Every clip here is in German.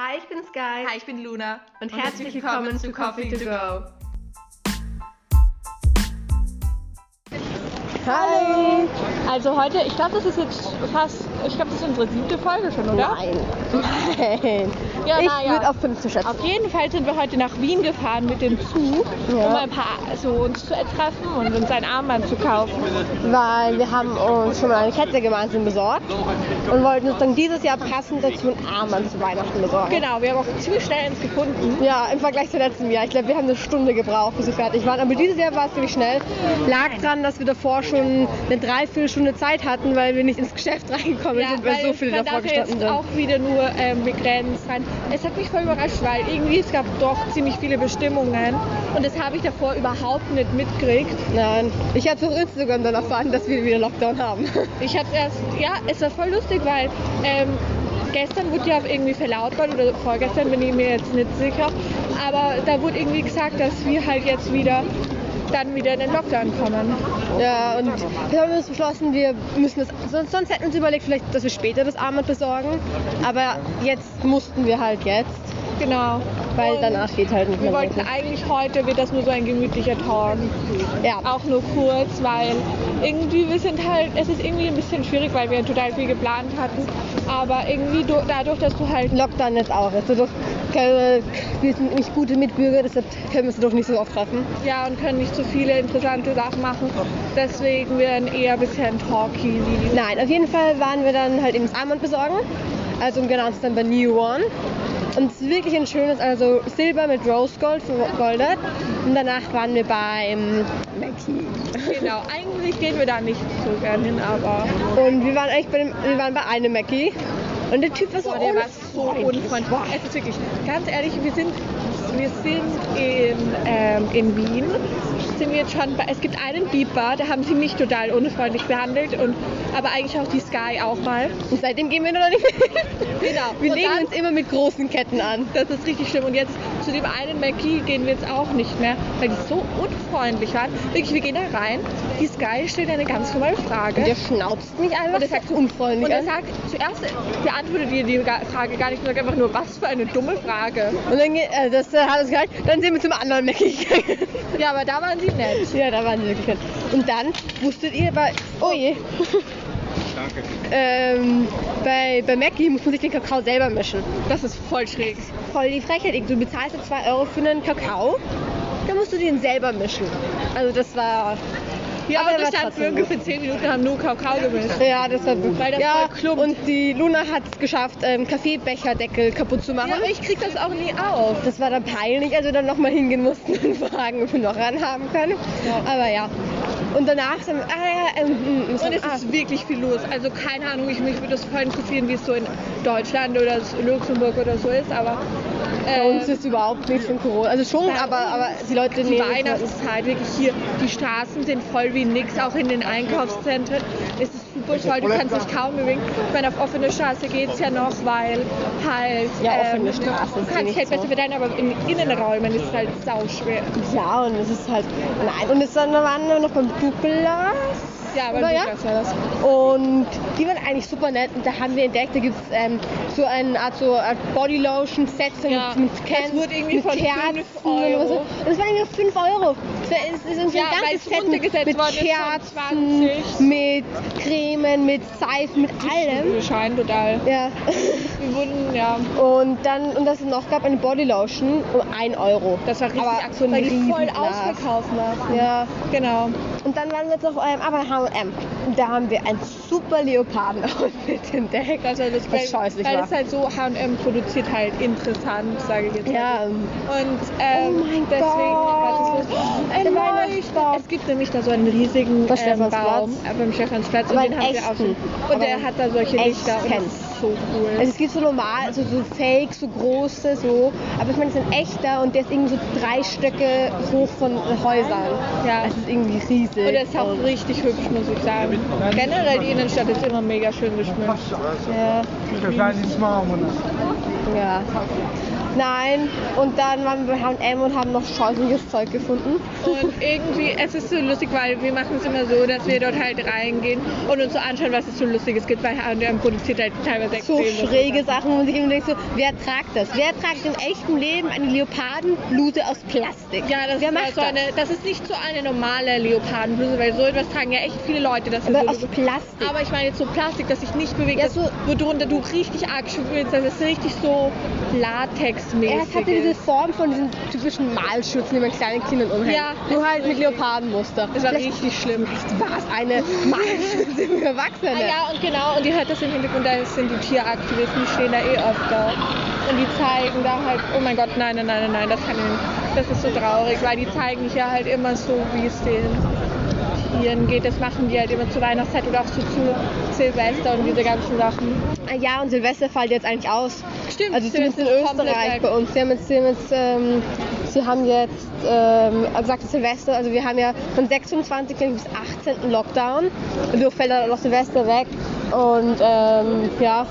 Hi, ich bin Sky. Hi, ich bin Luna. Und, herzlich willkommen zu Coffee to Go. Hi! Also heute, ich glaube, das ist jetzt fast, ich glaube, das ist unsere siebte Folge schon, oder? Nein. Nein. Ja, ich ja. würde auf fünf zu schätzen. Auf jeden Fall sind wir heute nach Wien gefahren mit dem Zug, Ja. um ein paar so uns zu treffen und uns ein Armband zu kaufen. Weil wir haben uns schon mal eine Kette gemeinsam besorgt und wollten uns dann dieses Jahr passend dazu ein Armband zu Weihnachten besorgen. Genau, wir haben auch ziemlich schnell eins gefunden. Ja, im Vergleich zu letztem Jahr. Ich glaube, wir haben eine Stunde gebraucht, bis wir fertig waren. Aber dieses Jahr war es ziemlich schnell. Lag dran, dass wir davor schon eine Dreiviertelstunde Zeit hatten, weil wir nicht ins Geschäft reingekommen sind, weil so viele davor ja gestanden sind. auch wieder nur begrenzt rein. Es hat mich voll überrascht, weil irgendwie es gab doch ziemlich viele Bestimmungen und das habe ich davor überhaupt nicht mitgekriegt. Nein, ich habe auf Instagram dann erfahren, dass wir wieder Lockdown haben. Ich habe erst, ja, es war voll lustig, weil ähm, gestern wurde ja irgendwie verlautbart oder vorgestern bin ich mir jetzt nicht sicher, aber da wurde irgendwie gesagt, dass wir halt jetzt wieder dann wieder in den Lockdown kommen. Ja, und wir haben uns beschlossen, wir müssen das. Sonst, sonst hätten wir uns überlegt, vielleicht, dass wir später das Armband besorgen. Aber jetzt mussten wir halt jetzt, Genau. weil Und danach geht halt nicht Wir mehr. wollten wirklich. eigentlich heute, wird das nur so ein gemütlicher Tag. Ja, Auch nur kurz, weil irgendwie wir sind halt, es ist irgendwie ein bisschen schwierig, weil wir total viel geplant hatten. Aber irgendwie dadurch, dass du halt Lockdown jetzt auch. Also doch, keine, wir sind nicht gute Mitbürger, deshalb können wir uns doch nicht so oft treffen. ja und können nicht so viele interessante Sachen machen. Deswegen werden eher ein bisschen talky. Nein, auf jeden Fall waren wir dann halt eben das Armband besorgen. Also um genau zu sein bei New One. Und es ist wirklich ein schönes, also Silber mit Rose Gold vergoldet. Und danach waren wir beim Mackie. Genau, eigentlich gehen wir da nicht so gern hin, aber Und wir waren eigentlich bei dem, wir waren bei einem Mackie. Und der Typ war so boah, der war so unfreundlich. ist wirklich, ganz ehrlich, wir sind, wir sind in, ähm, in Wien. Sind wir jetzt schon bei, es gibt einen Beeper, da haben sie mich total unfreundlich behandelt und aber eigentlich auch die Sky auch mal. Und seitdem gehen wir noch nicht mehr. Genau. Wir Und legen dann- uns immer mit großen Ketten an. Das ist richtig schlimm. Und jetzt zu dem einen Mackie gehen wir jetzt auch nicht mehr, weil die so unfreundlich waren. Wirklich, wir gehen da rein. Die Sky stellt eine ganz normale Frage. Der schnauzt mich einfach Und er sagt so unfreundlich Und er sagt, zuerst beantwortet ihr die Frage gar nicht, sondern einfach nur, was für eine dumme Frage. Und dann äh, das äh, hat uns gesagt, dann sind wir zum anderen Mackie gegangen. Ja, aber da waren sie nett. ja, da waren sie wirklich nett. Und dann wusstet ihr, bei, oh je. ähm, bei, bei Mackie muss man sich den Kakao selber mischen. Das ist voll schräg. Voll die Frechheit. Du bezahlst jetzt 2 Euro für einen Kakao, dann musst du den selber mischen. Also das war... Ja, Aber und er wir war standen trotzdem für ungefähr 10 Minuten haben nur Kakao gemischt. Ja, das war wirklich... Weil das ja, klumpt. und die Luna hat es geschafft, ähm, Kaffeebecherdeckel kaputt zu machen. Ja, aber ich krieg das auch nie auf. Das war dann peinlich, als wir dann nochmal hingehen mussten und fragen, ob wir noch ranhaben können. Aber ja. Und danach sind wir, ah ja, ähm, mm, Und es ah, ist wirklich viel los. Also keine Ahnung, ich, mich würde das voll interessieren, wie es so in Deutschland oder so Luxemburg oder so ist, aber bei äh, uns ist überhaupt nichts von Corona. Also schon, aber, aber die Leute die nehmen Weihnachtszeit, wirklich hier, die Straßen sind voll wie nix, auch in den Einkaufszentren. Super toll, du kannst dich kaum bewegen. Ich meine, auf offene Straße geht es ja noch, weil halt... Ja, offene Straße Du kannst nicht halt so. besser verteilen, aber in Innenräumen ist es halt sauschwer. Ja, und es ist halt. Nein, und es dann waren noch beim Douglas. Ja, aber ja? War das. Und die waren eigentlich super nett. Und da haben wir entdeckt, da gibt es ähm, so eine Art, so Art Bodylotion-Set so Ja, mit, mit das Cans, wurde irgendwie mit von Kerzen 5 und Euro. so. Und das waren irgendwie 5 Euro. Das Es ist uns Ja, ein ganzes es Set mit, mit ist Kerzen, 20. mit Cremen, mit Seifen, mit allem. Wir scheinen total. Ja. Wir wurden, ja, Und dann, und das noch gab, eine Bodylotion um 1 Euro. das war richtig Aber so ein weil die voll ausverkauft war. Ja. Genau. Und dann waren wir jetzt auf eurem aber H&M. Und da haben wir ein super Leoparden-Outfit entdeckt. Das war das, Was scheußlich weil war. es halt so H&M produziert halt interessant, sage ich jetzt. mal. Ja, Und ähm, Oh mein deswegen, Gott. was ist los? Ein Der Leuchter. Weihnachtsbaum. Es gibt nämlich da so einen riesigen ähm. Baum äh, beim Stephansplatz und den haben wir auch schon. Und der hat da solche Lichter und das ist so cool. also es gibt so normal, also so fake, so große, so. Aber ich meine, es ist ein echter und der ist irgendwie so drei Stöcke hoch von Häusern. Ja. Es ist irgendwie riesig. und der ist auch richtig hübsch, muss ich sagen. Generell die Innenstadt ist immer mega schön geschmückt. Ja. Machen wir Ja. Nein. Und dann waren wir bei H&M und haben noch scheußliches Zeug gefunden. Und irgendwie, es ist so lustig, weil wir machen es immer so, dass wir dort halt reingehen und uns so anschauen, was es so Lustiges gibt, weil H&M produziert halt teilweise So schräge Sachen, wo man sich immer denkt, so, wer tragt das? Wer tragt im echten Leben eine Leopardenbluse aus Plastik? Ja, das wer ist, macht so eine, das ist nicht so eine normale Leopardenbluse, weil so etwas tragen ja echt viele Leute. Das Aber so aus Plastik. Aber ich meine jetzt so Plastik, das sich nicht bewegt, Ja, das, so- worunter du richtig arg schwitzt, das ist richtig so latexmäßig. Er hatte diese ist. Form von diesen typischen Malschürzen, die man kleinen Kindern umhängt. Ja, Nur halt mit Leopardenmuster. Das war Vielleicht richtig schlimm. war es eine Malschürze für Erwachsene. Ah, ja, und genau, und ihr hört das im Hintergrund, da sind die Tieraktivisten, die stehen da eh oft da. Und die zeigen da halt, oh mein Gott, nein, nein, nein, nein, nein, das kann ich nicht. Das ist so traurig, weil die zeigen hier halt immer so, wie es den Tieren geht. Das machen die halt immer zur Weihnachtszeit oder auch zu Silvester und diese ganzen Sachen. Ah Ja, und Silvester fällt jetzt eigentlich aus. Stimmt, Also zumindest in Silvester ist komplett Österreich bei uns. Sie haben jetzt, sie haben jetzt, ähm, sie haben jetzt ähm, also gesagt Silvester, also wir haben ja von 26. bis 18. Lockdown. Und so fällt dann noch Silvester weg. Und ähm, ja.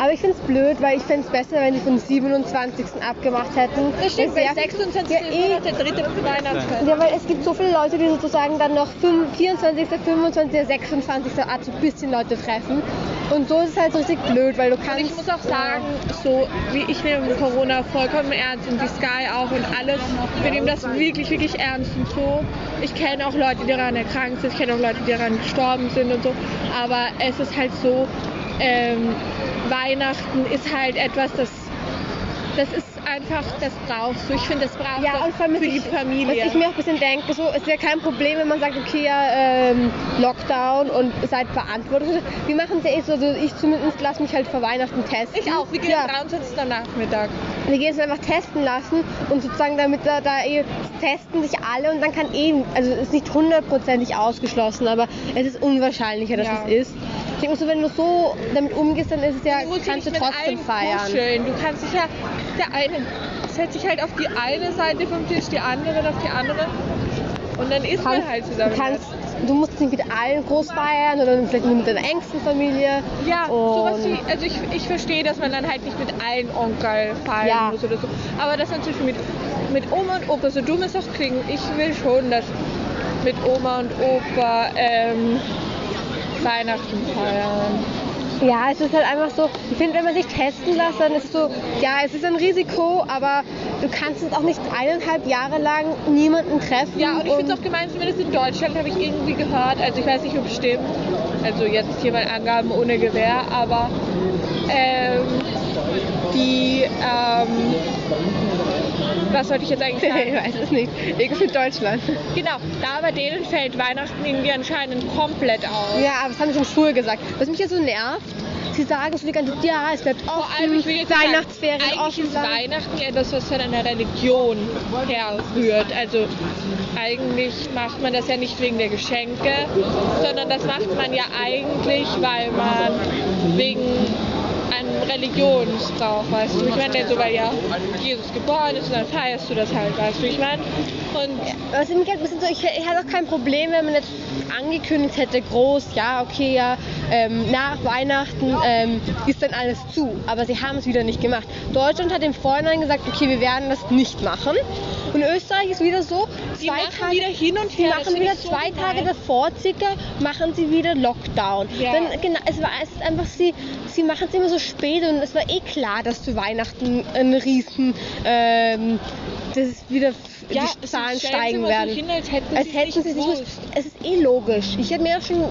Aber ich finde es blöd, weil ich fände es besser, wenn sie vom 27. abgemacht hätten. Das stimmt, Weil weil sehr- 26. Ja, eh. Der dritte Weihnachtsfest. Ja, weil es gibt so viele Leute, die sozusagen dann noch 5, 24., 25., 26. Art so ein bisschen Leute treffen. Und so ist es halt so richtig blöd, weil du Und kannst. ich muss auch sagen, so wie ich nehme Corona vollkommen ernst und die Sky auch und alles, wir nehmen das wirklich, wirklich ernst und so. Ich kenne auch Leute, die daran erkrankt sind, ich kenne auch Leute, die daran gestorben sind und so. Aber es ist halt so, ähm, Weihnachten ist halt etwas, das, das ist einfach, das brauchst du. Ich finde, das brauchst Ja, du für was die ich, Familie. Was ich mir auch ein bisschen denke, so, es wäre kein Problem, wenn man sagt, okay, ja, ähm, Lockdown und seid verantwortlich. Wir machen es ja eh so, also ich zumindest lasse mich halt vor Weihnachten testen. ich auch, wir gehen ja, am 23. am Nachmittag. wir gehen es einfach testen lassen und sozusagen damit da, da eh testen sich alle und dann kann eh, also es ist nicht hundertprozentig ausgeschlossen, aber es ist unwahrscheinlicher, dass Ja. es ist. Ich denke so, wenn du so damit umgehst, dann ist es ja, Du musst kannst du trotzdem feiern. kuscheln. Du kannst dich ja, der eine setzt sich halt auf die eine Seite vom Tisch, die andere auf die andere. Und dann isst man kannst, halt zusammen. du, kannst, du musst nicht mit allen groß feiern oder vielleicht nur mit deiner engsten Familie. ja, sowas wie, also ich, ich verstehe, dass man dann halt nicht mit allen Onkel feiern Ja. muss oder so. Aber das dann zum Beispiel mit, mit Oma und Opa, so dumm es auch klingt, ich will schon, dass mit Oma und Opa ähm, Weihnachten feiern. Ja, es ist halt einfach so, ich finde, wenn man sich testen lässt, dann ist so, ja, es ist ein Risiko, aber du kannst es auch nicht eineinhalb Jahre lang niemanden treffen. Ja, und ich finde es auch gemein, zumindest in Deutschland habe ich irgendwie gehört, also ich weiß nicht, ob es stimmt, also jetzt hier mal Angaben ohne Gewehr, aber ähm, die, ähm, was sollte ich jetzt eigentlich ich sagen? weiß es nicht. Irgendwie Deutschland. genau, da bei denen fällt Weihnachten irgendwie anscheinend komplett aus. Ja, aber das haben sie schon früher gesagt. Was mich ja so nervt, sie sagen so die ganze Zeit, ja, es bleibt Vor offen, allem, ich will jetzt sagen, Weihnachtsferien eigentlich offen. ist bleiben. Weihnachten etwas, was von einer Religion herrührt. Also eigentlich macht man das ja nicht wegen der Geschenke, sondern das macht man ja eigentlich, weil man wegen einem Religionsbrauch, weißt du. Ich meine, so weil ja Jesus geboren ist und dann feierst du das halt, weißt du, ich meine. Und halt ein bisschen so, ich, ich hätte auch kein Problem, wenn man jetzt angekündigt hätte, groß, ja, okay, ja, ähm, nach Weihnachten ähm, ist dann alles zu. Aber sie haben es wieder nicht gemacht. Deutschland hat im Vorhinein gesagt, okay, wir werden das nicht machen. Und Österreich ist wieder so, die zwei Tage, wieder hin und sie her. das machen wieder ich so zwei Tage davor circa, machen sie wieder Lockdown. Ja. Dann, genau, es war es ist einfach, sie, sie machen es immer so spät und es war eh klar, dass zu Weihnachten ein riesen, ähm, das ist wieder Ja, die Zahlen steigen werden. hin, als hätten als sie es hätten nicht sie nicht. Es ist eh logisch. Ich habe mir auch schon,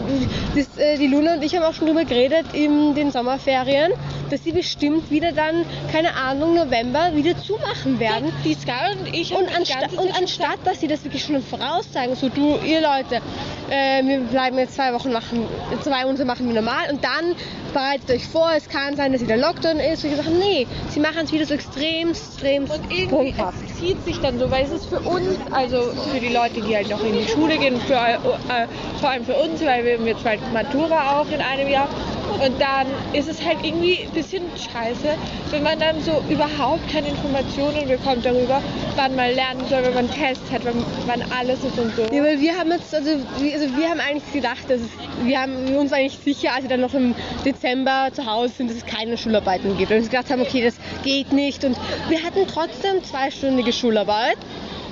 das, äh, die Luna und ich haben auch schon drüber geredet in den Sommerferien, dass sie bestimmt wieder dann, keine Ahnung, November wieder zumachen werden. Die Sky und ich haben Und, ansta und anstatt, dass sie das wirklich schon im Voraus sagen, so du, ihr Leute, äh, wir bleiben jetzt zwei Wochen machen, zwei Monate machen wir normal und dann bereitet euch vor, es kann sein, dass wieder Lockdown ist. Und ich sage, nee, sie machen es wieder so extrem, extrem Und irgendwie es zieht sich dann so, weil es ist für uns, also für die Leute, die halt noch in die Schule gehen, für, äh, vor allem für uns, weil wir haben jetzt bald Matura auch in einem Jahr. Und dann ist es halt irgendwie ein bisschen scheiße, wenn man dann so überhaupt keine Informationen bekommt darüber, wann man lernen soll, wenn man Tests hat, wann, wann alles ist und so. Ja, weil wir haben jetzt, also also wir haben eigentlich gedacht, dass es, wir haben uns eigentlich sicher, als wir dann noch im Dezember zu Hause sind, dass es keine Schularbeiten gibt. Und wir gedacht haben, okay, das geht nicht. Und wir hatten trotzdem zweistündige Schularbeit.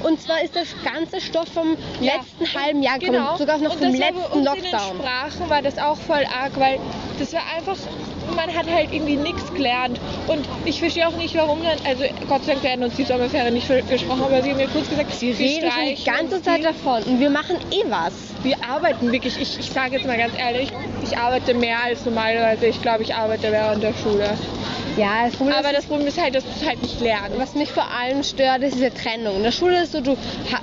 Und zwar ist das ganze Stoff vom Ja. letzten halben Jahr gekommen, Genau. sogar noch und vom letzten Lockdown. In den Sprachen war das auch voll arg, weil das war einfach, man hat halt irgendwie nichts gelernt. Und ich verstehe auch nicht, warum dann, also Gott sei Dank werden uns die Sommerferien nicht gesprochen, aber sie haben mir kurz gesagt, Wir reden schon die ganze Zeit davon und wir machen eh was. Wir arbeiten wirklich, ich, ich sage jetzt mal ganz ehrlich, ich arbeite mehr als normalerweise. Ich glaube, ich arbeite während der Schule. Ja, das Problem Aber das Problem ist halt, dass du es halt nicht lernst. was mich vor allem stört, ist diese Trennung. In der Schule ist so, du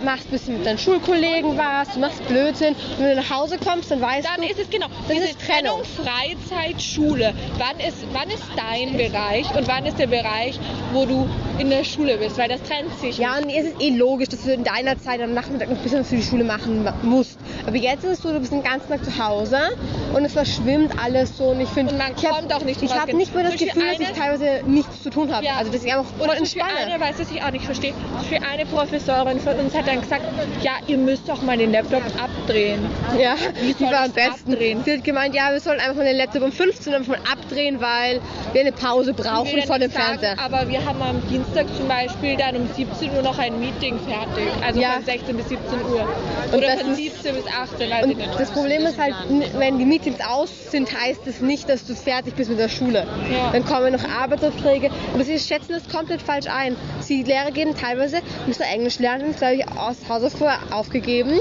machst ein bisschen mit deinen Schulkollegen was, du machst Blödsinn. Und wenn du nach Hause kommst, dann weißt Dann du, ist es genau. Das diese ist Trennung. Freizeit, Schule. Wann ist, wann ist dein Bereich und wann ist der Bereich, wo du in der Schule bist? Weil das trennt sich. Ja, und es ist eh logisch, dass du in deiner Zeit am Nachmittag noch ein bisschen was für die Schule machen ma- musst. Aber jetzt ist es so, du bist den ganzen Tag zu Hause und es verschwimmt alles so. Und ich finde, ich hab- kommt auch nicht Ich habe nicht mehr das Gefühl, dass ich eine- teilweise nichts zu tun habe. Ja. Also, dass ich einfach voll entspanne. eine, weiß, was ich auch nicht verstehe, für eine Professorin von uns hat dann gesagt, ja, ihr müsst doch mal den Laptop abdrehen. Ja, Wie die war am besten. abdrehen? Sie hat gemeint, ja, wir sollen einfach mal den Laptop um 15 Uhr abdrehen, weil wir eine Pause brauchen vor dem sagen, Fernseher. Aber wir haben am Dienstag zum Beispiel dann um 17 Uhr noch ein Meeting fertig. Also Ja. von 16 bis 17 Uhr. Und Oder das von ist- 17 bis 18, weiß Und ich nicht. das Problem ist halt, wenn die Meetings aus sind, heißt es nicht, dass du fertig bist mit der Schule. Ja. Dann kommen noch Arbeitsaufträge. Aber sie schätzen das komplett falsch ein. Die Lehrer geben teilweise, müsst ihr Englisch lernen, das habe ich aus vorher aufgegeben.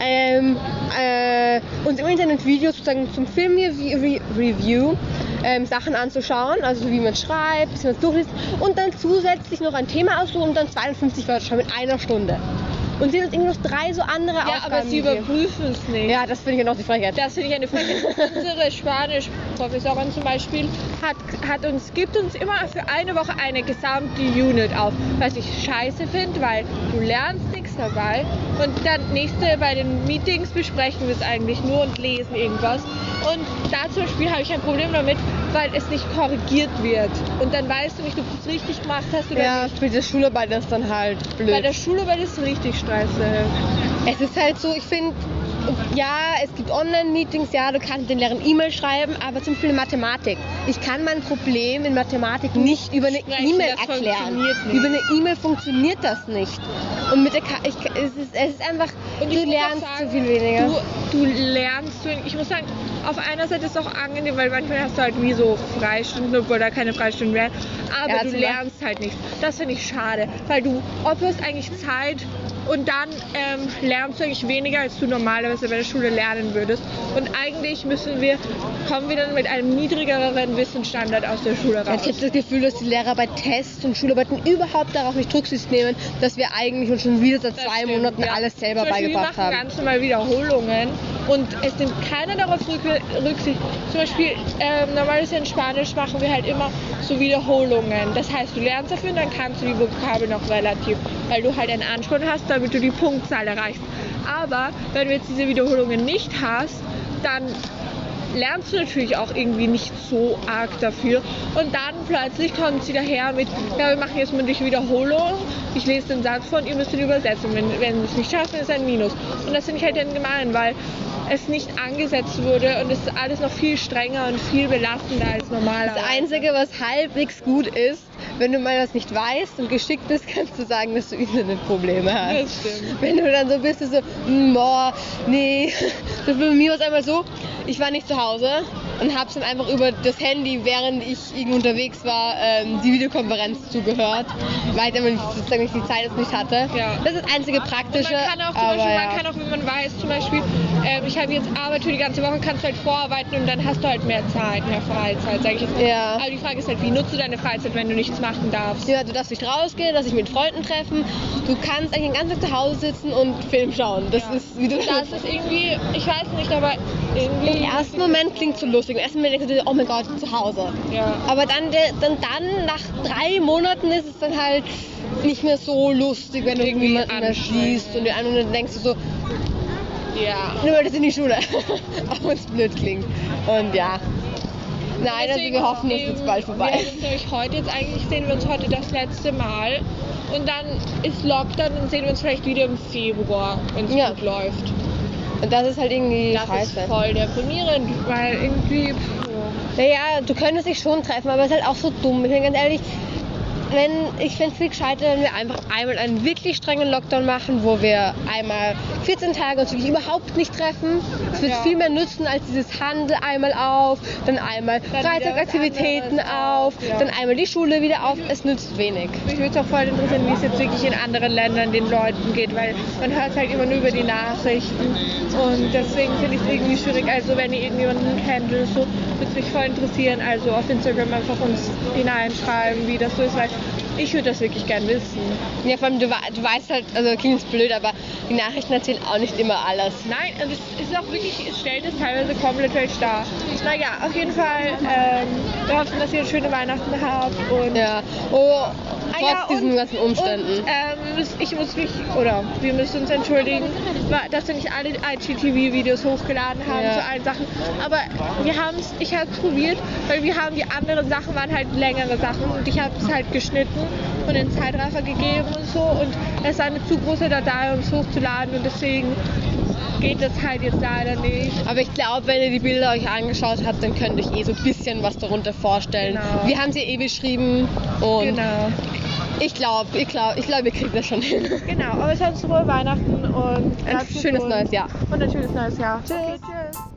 Ähm, äh, und im Internet Videos sozusagen zum Film-Review ähm, Sachen anzuschauen, also wie man schreibt, wie man es durchliest und dann zusätzlich noch ein Thema aussuchen und dann 52 Wörter schreiben in einer Stunde. Und sie uns irgendwie noch drei so andere ja, Aufgaben aber sie überprüfen es nicht. Ja, das finde ich ja noch die Frechheit. Das finde ich eine Frechheit. Unsere Spanisch-Professorin zum Beispiel hat, hat uns, gibt uns immer für eine Woche eine gesamte Unit auf. Was ich scheiße finde, weil du lernst dabei. Und dann nächste bei den Meetings besprechen wir es eigentlich nur und lesen irgendwas. Und da zum Beispiel habe ich ein Problem damit, weil es nicht korrigiert wird. Und dann weißt du nicht, ob du es richtig gemacht hast oder Ja, nicht. für die Schularbeit ist dann halt Bei blöd. der Schularbeit ist es richtig scheiße. Es ist halt so, ich finde, ja, es gibt Online-Meetings, ja, du kannst den Lehrern E-Mail schreiben, aber zum Beispiel in Mathematik. Ich kann mein Problem in Mathematik nicht über eine E-Mail erklären. Über eine E-Mail funktioniert das nicht. Und mit der Ka ich, es, ist, es ist einfach, Und du lernst sagen, so viel weniger. Du, du lernst, ich muss sagen, auf einer Seite ist es auch angenehm, weil manchmal hast du halt wie so Freistunden, obwohl da keine Freistunden wären. Aber Ja, du lernst halt nichts. Das finde ich schade, weil du opferst eigentlich Zeit und dann ähm, lernst du eigentlich weniger, als du normalerweise bei der Schule lernen würdest. Und eigentlich müssen wir, kommen wir dann mit einem niedrigeren Wissensstandard aus der Schule Ja, raus. Ich habe das Gefühl, dass die Lehrer bei Tests und Schularbeiten überhaupt darauf nicht Rücksicht nehmen, dass wir eigentlich uns schon wieder seit Das zwei stimmt, Monaten ja. alles selber Beispiel, beigebracht wir machen haben. ganz normal Wiederholungen und es nimmt keiner darauf Rück- Rücksicht. Zum Beispiel, ähm, normalerweise in Spanisch machen wir halt immer so Wiederholungen. Das heißt, du lernst dafür und dann kannst du die Vokabel noch relativ, weil du halt einen Ansporn hast, damit du die Punktzahl erreichst. Aber wenn du jetzt diese Wiederholungen nicht hast, dann lernst du natürlich auch irgendwie nicht so arg dafür. Und dann plötzlich kommt sie daher mit, ja, wir machen jetzt mündliche Wiederholung, ich lese den Satz vor und ihr müsst ihn übersetzen. Wenn, wenn wir es nicht schaffen, ist ein Minus. Und das finde ich halt dann gemein, weil es nicht angesetzt wurde und es ist alles noch viel strenger und viel belastender als normalerweise. Das Einzige, was halbwegs gut ist, wenn du mal das nicht weißt und geschickt bist, kannst du sagen, dass du Internetprobleme hast. Das stimmt. Wenn du dann so bist, du so, "Hm, boah, nee. So bei mir war es einmal so, ich war nicht zu Hause und hab's dann einfach über das Handy, während ich irgendwo unterwegs war, ähm, die Videokonferenz zugehört, weil ich einfach sozusagen nicht die Zeit jetzt nicht hatte. Ja. Das ist das einzige Und Praktische. man kann auch zum Beispiel, ja. man kann auch, wenn man weiß, zum Beispiel, ähm, ich habe jetzt Arbeit für die ganze Woche, kannst du halt vorarbeiten und dann hast du halt mehr Zeit, mehr Freizeit, sage ich jetzt mal. Ja. Aber die Frage ist halt, wie nutzt du deine Freizeit, wenn du nichts machen darfst? Ja, du darfst nicht rausgehen, darfst dich mit Freunden treffen. Du kannst eigentlich den ganzen Tag zu Hause sitzen und Film schauen. Das Ja. ist, wie du Das ist irgendwie, ich weiß nicht, aber irgendwie. Im ersten Moment klingt so lustig. Moment denkst du dir, oh mein Gott, zu Hause. Ja. Aber dann, dann, dann nach drei Monaten ist es dann halt nicht mehr so lustig, wenn du Irgendwie niemanden mehr siehst und den anderen denkst du so, Ja. du wolltest in die Schule. Auch wenn es blöd klingt. Und ja. Nein, also wir hoffen, es ist eben- jetzt bald vorbei. Wir sind nämlich heute jetzt eigentlich, sehen wir uns heute das letzte Mal. Und dann ist Lockdown und sehen wir uns vielleicht wieder im Februar, wenn es Ja. gut läuft. Und das ist halt irgendwie Das scheiße. ist voll deprimierend, weil irgendwie. pff, Naja, du könntest dich schon treffen, aber es ist halt auch so dumm. Ich bin ganz ehrlich, wenn, ich fände es viel gescheiter, wenn wir einfach einmal einen wirklich strengen Lockdown machen, wo wir einmal 14 Tage uns wirklich überhaupt nicht treffen. Es wird Ja. viel mehr nützen als dieses Handel einmal auf, dann einmal Dann Freizeitaktivitäten auf, ja. dann einmal die Schule wieder auf. Es nützt wenig. Mich würde es auch voll interessieren, wie es jetzt wirklich in anderen Ländern den Leuten geht, weil man hört halt immer nur über die Nachrichten und deswegen finde ich es irgendwie schwierig. Also wenn ihr irgendjemanden kennt oder so, würde es mich voll interessieren. Also auf Instagram einfach uns hineinschreiben, wie das so ist, weil ich würde das wirklich gern wissen. Ja, vor allem, du, du weißt halt, also klingt blöd, aber die Nachrichten erzählen auch nicht immer alles. Nein, und es ist auch wirklich, es stellt es teilweise komplett falsch dar. Naja, auf jeden Fall, ähm, wir hoffen, dass ihr schöne Weihnachten habt und Ja, oh, Ah trotz ja, diesen und- ganzen Umständen. Und, ähm, ich muss mich, oder wir müssen uns entschuldigen, dass wir nicht alle IGTV-Videos hochgeladen haben Ja. zu allen Sachen. Aber wir haben es, ich habe es probiert, weil wir haben die anderen Sachen, waren halt längere Sachen und ich habe es halt geschnitten und den Zeitraffer gegeben und so und es war eine zu große Datei, um es hochzuladen und deswegen geht das halt jetzt leider nicht. Aber ich glaube, wenn ihr die Bilder euch angeschaut habt, dann könnt ihr euch eh so ein bisschen was darunter vorstellen. Genau. Wir haben sie eh beschrieben und Genau. ich glaube, ich glaube, ich glaube, ihr kriegt das schon hin. Genau, aber sonst frohe Weihnachten und Ein schönes neues Jahr. Und ein schönes neues Jahr. Tschüss. tschüss.